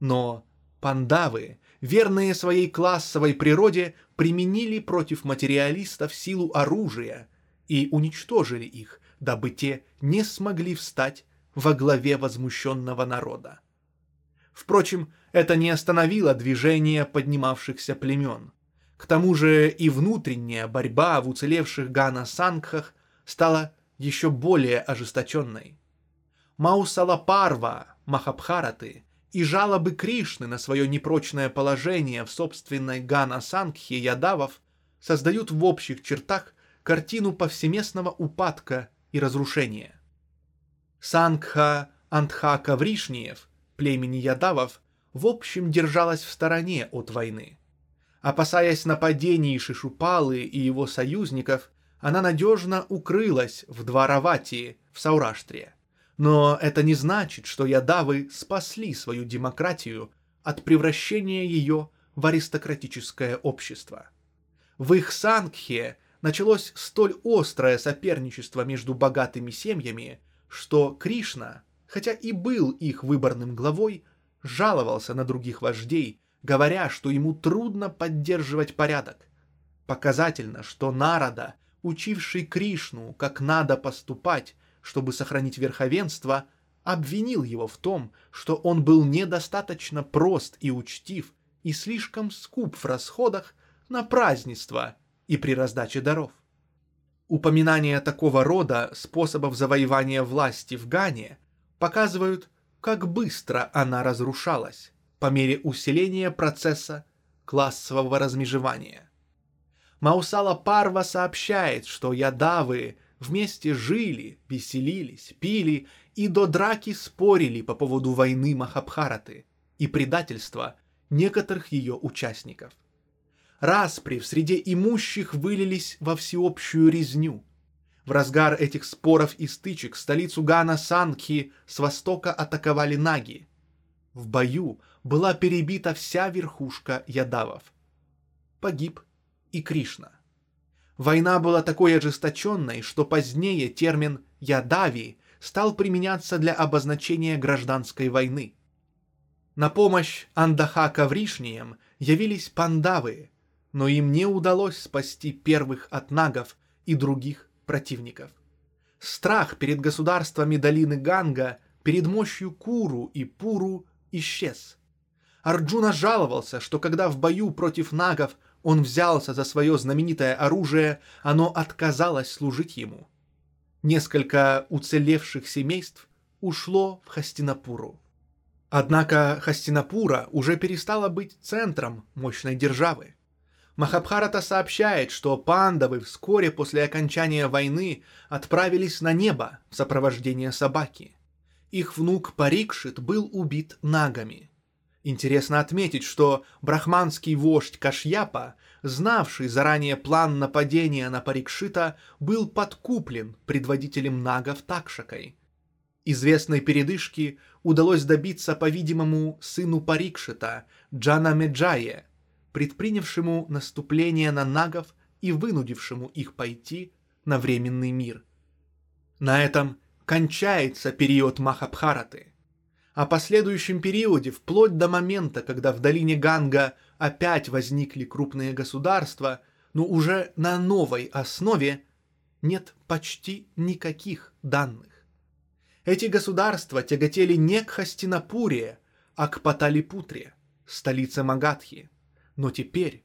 Но пандавы, верные своей классовой природе, применили против материалистов силу оружия и уничтожили их, дабы те не смогли встать во главе возмущенного народа. Впрочем, это не остановило движение поднимавшихся племен. К тому же и внутренняя борьба в уцелевших Гана-Сангхах стала еще более ожесточенной. Маусалапарва, Махабхараты и жалобы Кришны на свое непрочное положение в собственной Гана-Сангхе ядавов создают в общих чертах картину повсеместного упадка и разрушения. Сангха Антха Вришниев, племени ядавов, в общем держалась в стороне от войны. Опасаясь нападений Шишупалы и его союзников, она надежно укрылась в Двараватии, в Саураштре. Но это не значит, что ядавы спасли свою демократию от превращения ее в аристократическое общество. В их Сангхе началось столь острое соперничество между богатыми семьями, что Кришна, хотя и был их выборным главой, жаловался на других вождей, говоря, что ему трудно поддерживать порядок. Показательно, что Нарада, учивший Кришну, как надо поступать, чтобы сохранить верховенство, обвинил его в том, что он был недостаточно прост и учтив и слишком скуп в расходах на празднества и при раздаче даров. Упоминания такого рода способов завоевания власти в Гане показывают, как быстро она разрушалась по мере усиления процесса классового размежевания. Маусала Парва сообщает, что ядавы вместе жили, веселились, пили и до драки спорили по поводу войны Махабхараты и предательства некоторых ее участников – распри в среде имущих вылились во всеобщую резню. В разгар этих споров и стычек столицу Гана Санки с востока атаковали наги. В бою была перебита вся верхушка ядавов. Погиб и Кришна. Война была такой ожесточенной, что позднее термин «ядави» стал применяться для обозначения гражданской войны. На помощь Андахака Вришниям явились пандавы, но им не удалось спасти первых от нагов и других противников. Страх перед государствами долины Ганга, перед мощью Куру и Пуру исчез. Арджуна жаловался, что когда в бою против нагов он взялся за свое знаменитое оружие, оно отказалось служить ему. Несколько уцелевших семейств ушло в Хастинапуру. Однако Хастинапура уже перестала быть центром мощной державы. Махабхарата сообщает, что пандавы вскоре после окончания войны отправились на небо в сопровождение собаки. Их внук Парикшит был убит нагами. Интересно отметить, что брахманский вождь Кашьяпа, знавший заранее план нападения на Парикшита, был подкуплен предводителем нагов Такшакой. Известной передышки удалось добиться, по-видимому, сыну Парикшита, Джана Меджае – предпринявшему наступление на нагов и вынудившему их пойти на временный мир. На этом кончается период Махабхараты. О последующем периоде, вплоть до момента, когда в долине Ганга опять возникли крупные государства, но уже на новой основе, нет почти никаких данных. Эти государства тяготели не к Хастинапуре, а к Паталипутре, столице Магадхи. Но теперь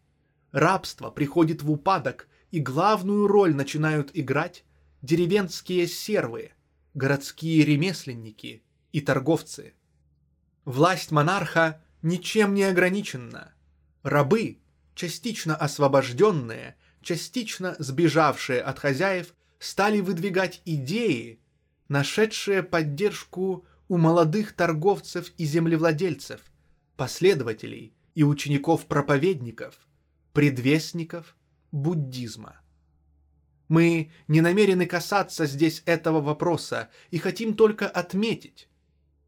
рабство приходит в упадок, и главную роль начинают играть деревенские сервы, городские ремесленники и торговцы. Власть монарха ничем не ограничена. Рабы, частично освобожденные, частично сбежавшие от хозяев, стали выдвигать идеи, нашедшие поддержку у молодых торговцев и землевладельцев, последователей – и учеников-проповедников, предвестников буддизма. Мы не намерены касаться здесь этого вопроса и хотим только отметить,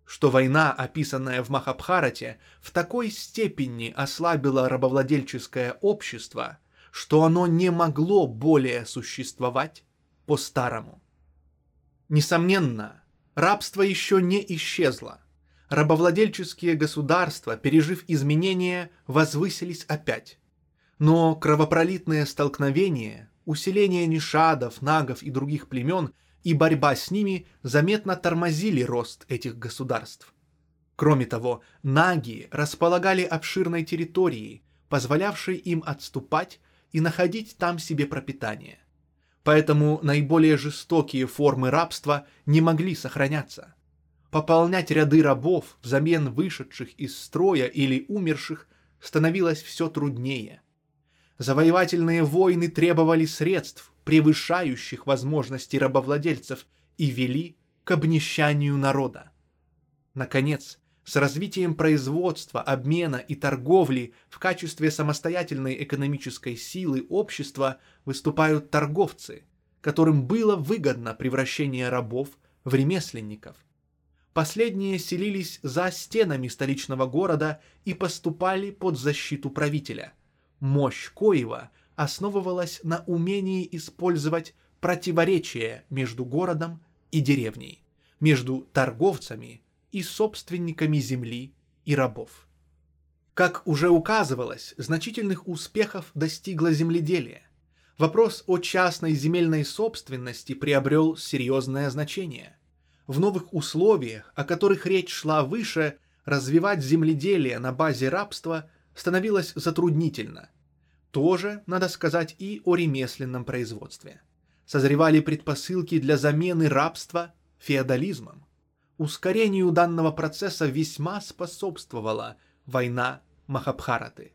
что война, описанная в Махабхарате, в такой степени ослабила рабовладельческое общество, что оно не могло более существовать по-старому. Несомненно, рабство еще не исчезло. Рабовладельческие государства, пережив изменения, возвысились опять. Но кровопролитное столкновение, усиление нишадов, нагов и других племен и борьба с ними заметно тормозили рост этих государств. Кроме того, наги располагали обширной территорией, позволявшей им отступать и находить там себе пропитание. Поэтому наиболее жестокие формы рабства не могли сохраняться. Пополнять ряды рабов взамен вышедших из строя или умерших становилось все труднее. Завоевательные войны требовали средств, превышающих возможности рабовладельцев, и вели к обнищанию народа. Наконец, с развитием производства, обмена и торговли в качестве самостоятельной экономической силы общества выступают торговцы, которым было выгодно превращение рабов в ремесленников. Последние селились за стенами столичного города и поступали под защиту правителя. Мощь Коева основывалась на умении использовать противоречия между городом и деревней, между торговцами и собственниками земли и рабов. Как уже указывалось, значительных успехов достигло земледелие. Вопрос о частной земельной собственности приобрел серьезное значение. В новых условиях, о которых речь шла выше, развивать земледелие на базе рабства становилось затруднительно. Тоже, надо сказать, и о ремесленном производстве. Созревали предпосылки для замены рабства феодализмом ускорению данного процесса весьма способствовала война Махабхараты.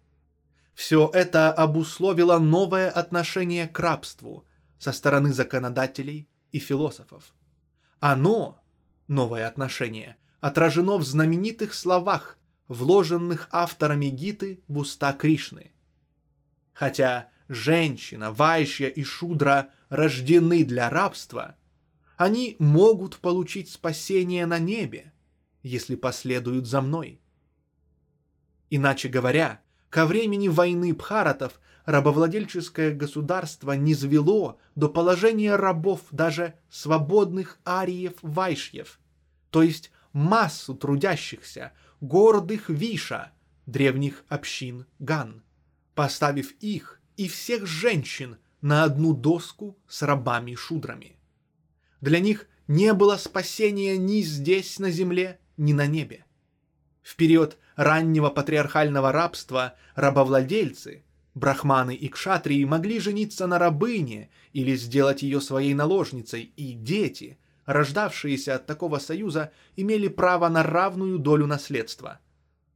Все это обусловило новое отношение к рабству со стороны законодателей и философов. Оно, новое отношение, отражено в знаменитых словах, вложенных авторами Гиты в уста Кришны. Хотя женщина, вайшья и шудра рождены для рабства – они могут получить спасение на небе, если последуют за мной. Иначе говоря, ко времени войны Бхаратов рабовладельческое государство не звело до положения рабов даже свободных ариев-вайшьев, то есть массу трудящихся, гордых виша, древних общин Ган, поставив их и всех женщин на одну доску с рабами-шудрами. Для них не было спасения ни здесь, на земле, ни на небе. В период раннего патриархального рабства рабовладельцы, брахманы и кшатрии могли жениться на рабыне или сделать ее своей наложницей, и дети, рождавшиеся от такого союза, имели право на равную долю наследства.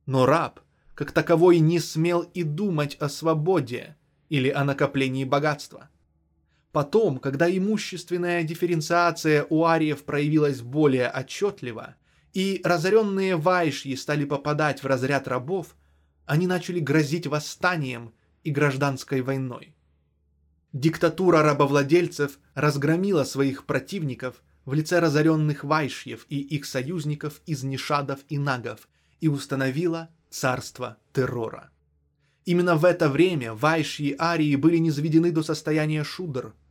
Но раб, как таковой, не смел и думать о свободе или о накоплении богатства. Потом, когда имущественная дифференциация у ариев проявилась более отчетливо, и разоренные вайшьи стали попадать в разряд рабов, они начали грозить восстанием и гражданской войной. Диктатура рабовладельцев разгромила своих противников в лице разоренных вайшьев и их союзников из нишадов и нагов и установила царство террора. Именно в это время вайшьи арии были низведены до состояния шудр –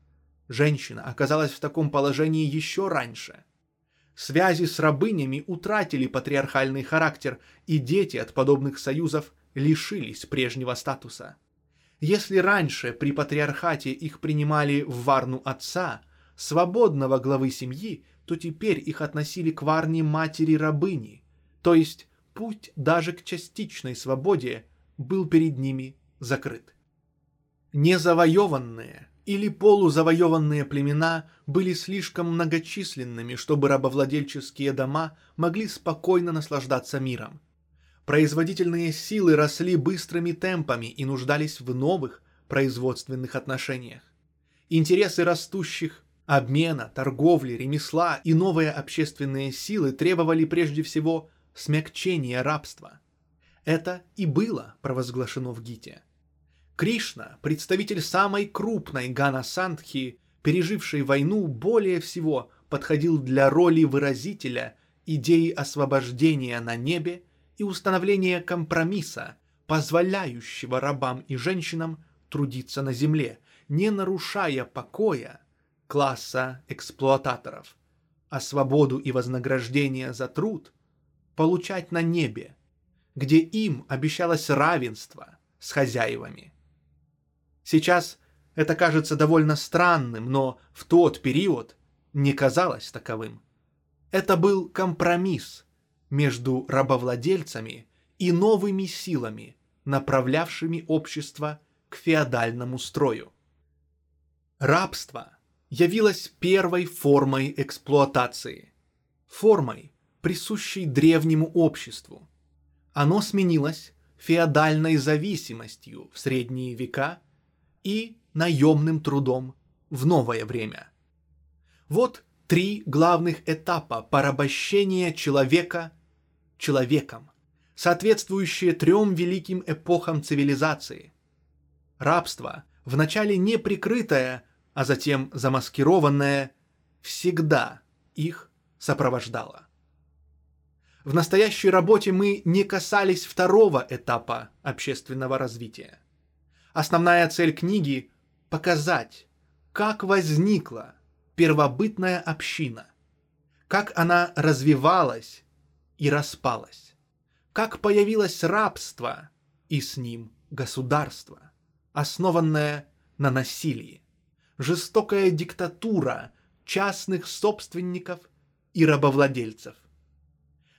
Женщина оказалась в таком положении еще раньше. Связи с рабынями утратили патриархальный характер, и дети от подобных союзов лишились прежнего статуса. Если раньше при патриархате их принимали в варну отца, свободного главы семьи, то теперь их относили к варне матери-рабыни, то есть путь даже к частичной свободе был перед ними закрыт. Незавоеванные, или полузавоеванные племена были слишком многочисленными, чтобы рабовладельческие дома могли спокойно наслаждаться миром. Производительные силы росли быстрыми темпами и нуждались в новых производственных отношениях. Интересы растущих обмена, торговли, ремесла и новые общественные силы требовали прежде всего смягчения рабства. Это и было провозглашено в Гите – Кришна, представитель самой крупной Гана Сандхи, пережившей войну, более всего подходил для роли выразителя идеи освобождения на небе и установления компромисса, позволяющего рабам и женщинам трудиться на земле, не нарушая покоя класса эксплуататоров, а свободу и вознаграждение за труд получать на небе, где им обещалось равенство с хозяевами. Сейчас это кажется довольно странным, но в тот период не казалось таковым. Это был компромисс между рабовладельцами и новыми силами, направлявшими общество к феодальному строю. Рабство явилось первой формой эксплуатации, формой, присущей древнему обществу. Оно сменилось феодальной зависимостью в средние века и наемным трудом в новое время. Вот три главных этапа порабощения человека человеком, соответствующие трем великим эпохам цивилизации. Рабство, вначале неприкрытое, а затем замаскированное, всегда их сопровождало. В настоящей работе мы не касались второго этапа общественного развития. Основная цель книги – показать, как возникла первобытная община, как она развивалась и распалась, как появилось рабство и с ним государство, основанное на насилии, жестокая диктатура частных собственников и рабовладельцев.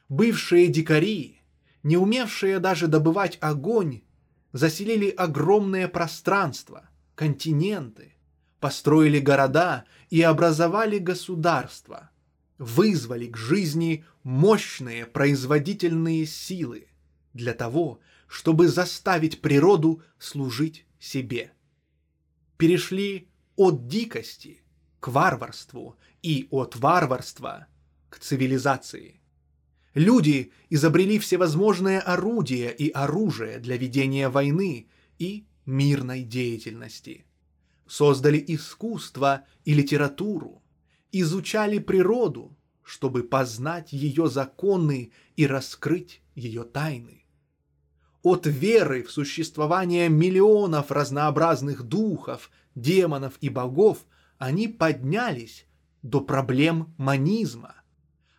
Бывшие дикари, не умевшие даже добывать огонь, заселили огромное пространство, континенты, построили города и образовали государства, вызвали к жизни мощные производительные силы для того, чтобы заставить природу служить себе. Перешли от дикости к варварству и от варварства к цивилизации. Люди изобрели всевозможные орудия и оружие для ведения войны и мирной деятельности – создали искусство и литературу, изучали природу, чтобы познать ее законы и раскрыть ее тайны. От веры в существование миллионов разнообразных духов, демонов и богов они поднялись до проблем манизма,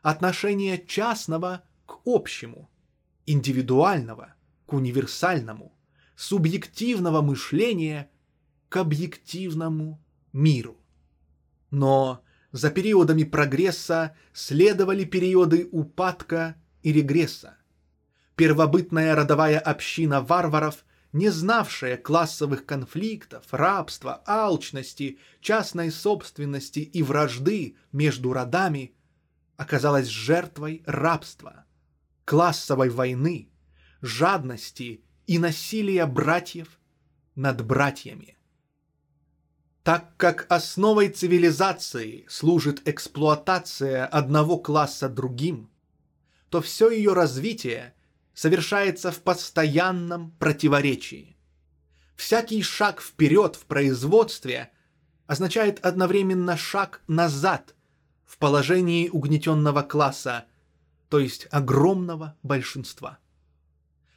отношения частного к общему, индивидуального к универсальному, субъективного мышления к объективному миру. Но за периодами прогресса следовали периоды упадка и регресса. Первобытная родовая община варваров, не знавшая классовых конфликтов, рабства, алчности, частной собственности и вражды между родами, оказалась жертвой рабства, классовой войны, жадности и насилия братьев над братьями. Так как основой цивилизации служит эксплуатация одного класса другим, то все ее развитие совершается в постоянном противоречии. Всякий шаг вперед в производстве означает одновременно шаг назад в положении угнетенного класса, то есть огромного большинства.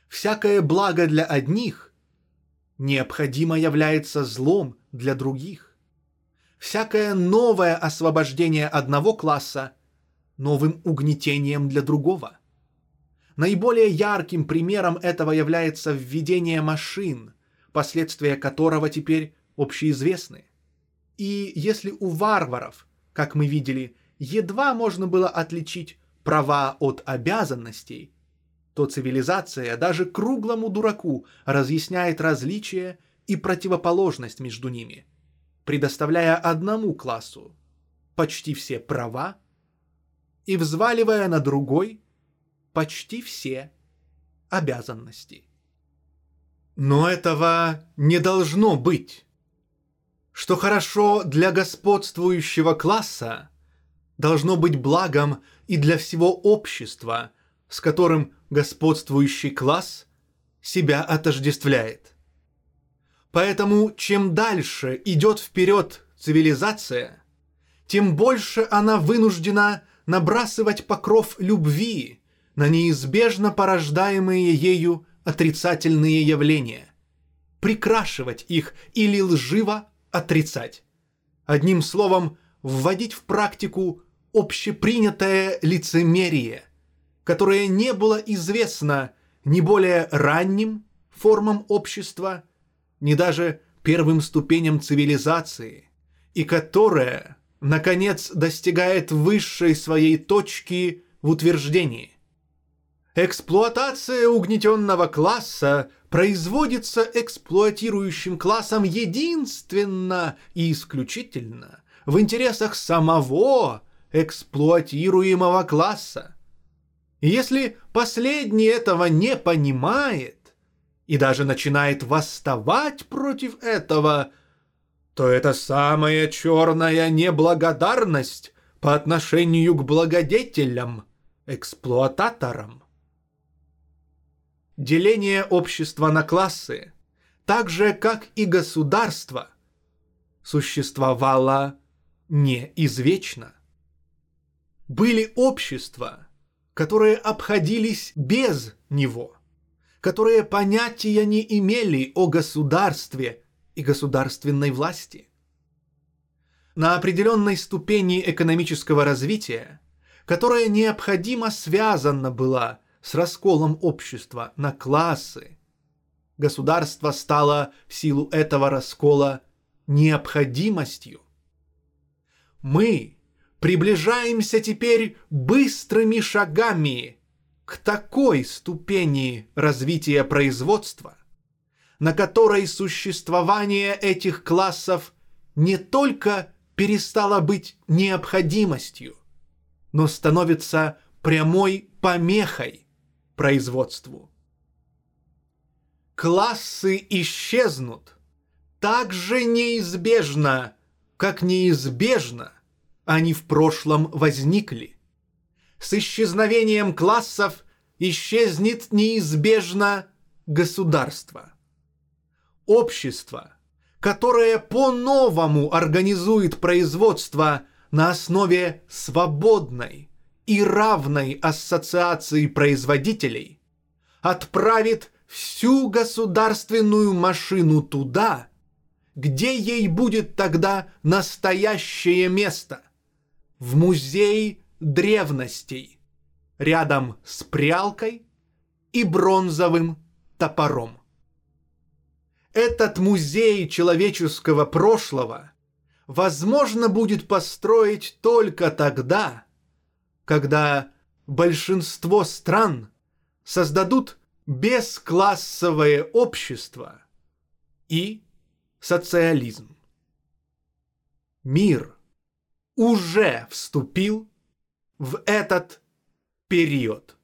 Всякое благо для одних необходимо является злом для других. Всякое новое освобождение одного класса новым угнетением для другого. Наиболее ярким примером этого является введение машин, последствия которого теперь общеизвестны. И если у варваров, как мы видели, едва можно было отличить права от обязанностей, то цивилизация даже круглому дураку разъясняет различия и противоположность между ними, предоставляя одному классу почти все права и взваливая на другой почти все обязанности. Но этого не должно быть. Что хорошо для господствующего класса, должно быть благом и для всего общества, с которым господствующий класс себя отождествляет. Поэтому чем дальше идет вперед цивилизация, тем больше она вынуждена набрасывать покров любви на неизбежно порождаемые ею отрицательные явления, прикрашивать их или лживо отрицать. Одним словом, вводить в практику общепринятое лицемерие, которое не было известно ни более ранним формам общества, ни даже первым ступеням цивилизации, и которое, наконец, достигает высшей своей точки в утверждении. Эксплуатация угнетенного класса производится эксплуатирующим классом единственно и исключительно в интересах самого эксплуатируемого класса. И если последний этого не понимает и даже начинает восставать против этого, то это самая черная неблагодарность по отношению к благодетелям, эксплуататорам. Деление общества на классы, так же как и государство, существовало не извечно. Были общества, которые обходились без него, которые понятия не имели о государстве и государственной власти. На определенной ступени экономического развития, которая необходимо связана была с расколом общества на классы, государство стало в силу этого раскола необходимостью. Мы приближаемся теперь быстрыми шагами к такой ступени развития производства, на которой существование этих классов не только перестало быть необходимостью, но становится прямой помехой производству. Классы исчезнут так же неизбежно, как неизбежно они в прошлом возникли. С исчезновением классов исчезнет неизбежно государство. Общество, которое по-новому организует производство на основе свободной и равной ассоциации производителей, отправит всю государственную машину туда, где ей будет тогда настоящее место в музей древностей, рядом с прялкой и бронзовым топором. Этот музей человеческого прошлого возможно будет построить только тогда, когда большинство стран создадут бесклассовое общество и социализм. Мир – уже вступил в этот период.